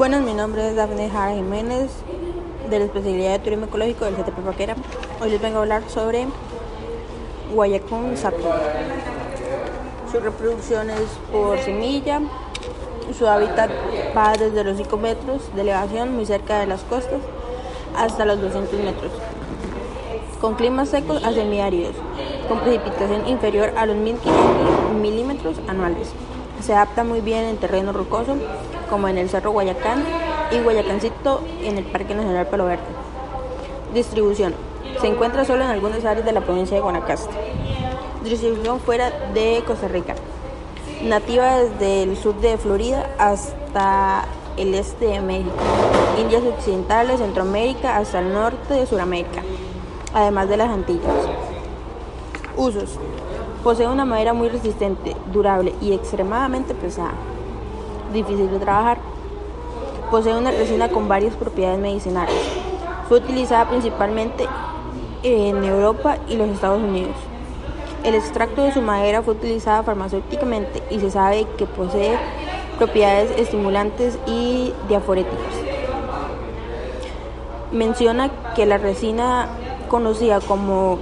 Buenas, mi nombre es Daphne Jara Jiménez de la especialidad de turismo ecológico del CTP Paquera. Hoy les vengo a hablar sobre Guayacún sapo. Su reproducción es por semilla. Su hábitat va desde los 5 metros de elevación muy cerca de las costas hasta los 200 metros. Con climas secos a semiáridos, con precipitación inferior a los 1500 milímetros anuales. Se adapta muy bien en terreno rocoso, como en el Cerro Guayacán y Guayacancito en el Parque Nacional Palo Verde. Distribución. Se encuentra solo en algunas áreas de la provincia de Guanacaste. Distribución fuera de Costa Rica. Nativa desde el sur de Florida hasta el este de México, Indias Occidentales, Centroamérica hasta el norte de Sudamérica, además de las Antillas. Usos. Posee una madera muy resistente, durable y extremadamente pesada. Difícil de trabajar. Posee una resina con varias propiedades medicinales. Fue utilizada principalmente en Europa y los Estados Unidos. El extracto de su madera fue utilizado farmacéuticamente y se sabe que posee propiedades estimulantes y diaforéticas. Menciona que la resina conocida como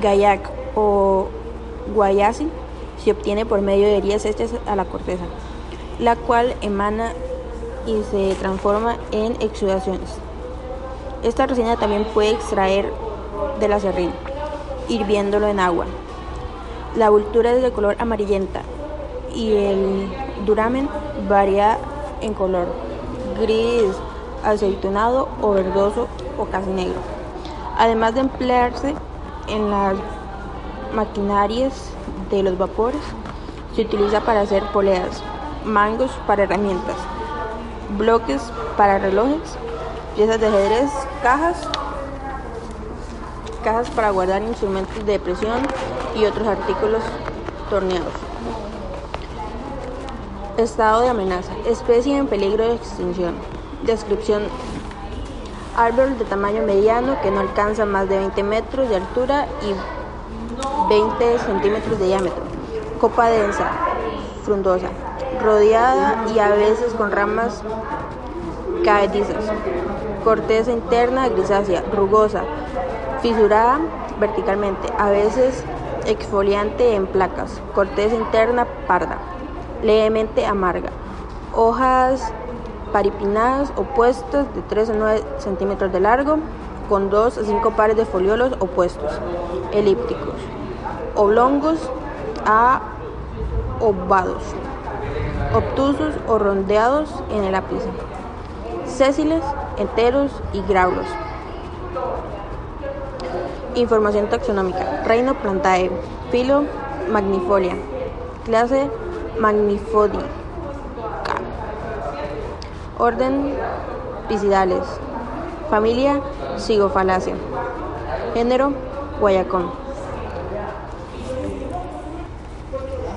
gayak o guayasi se obtiene por medio de heridas hechas a la corteza, la cual emana y se transforma en exudaciones. Esta resina también puede extraer de la serrín, hirviéndolo en agua. La vultura es de color amarillenta y el duramen varía en color gris, aceitunado o verdoso o casi negro. Además de emplearse en las maquinarias de los vapores, se utiliza para hacer poleas, mangos para herramientas, bloques para relojes, piezas de ajedrez, cajas, cajas para guardar instrumentos de presión y otros artículos torneados. Estado de amenaza. Especie en peligro de extinción. Descripción. Árbol de tamaño mediano que no alcanza más de 20 metros de altura y 20 centímetros de diámetro. Copa densa, frondosa, rodeada y a veces con ramas caedizas. Corteza interna grisácea, rugosa, fisurada verticalmente, a veces exfoliante en placas. Corteza interna parda levemente amarga. Hojas paripinadas opuestas de 3 a 9 centímetros de largo, con 2 a 5 pares de foliolos opuestos, elípticos, oblongos a ovados, obtusos o rondeados en el ápice, sésiles, enteros y graulos. Información taxonómica. Reino Plantae. Filo Magnifolia. Clase Magnifodica. Orden Pisidales. Familia Sigofalacia. Género Guayacón.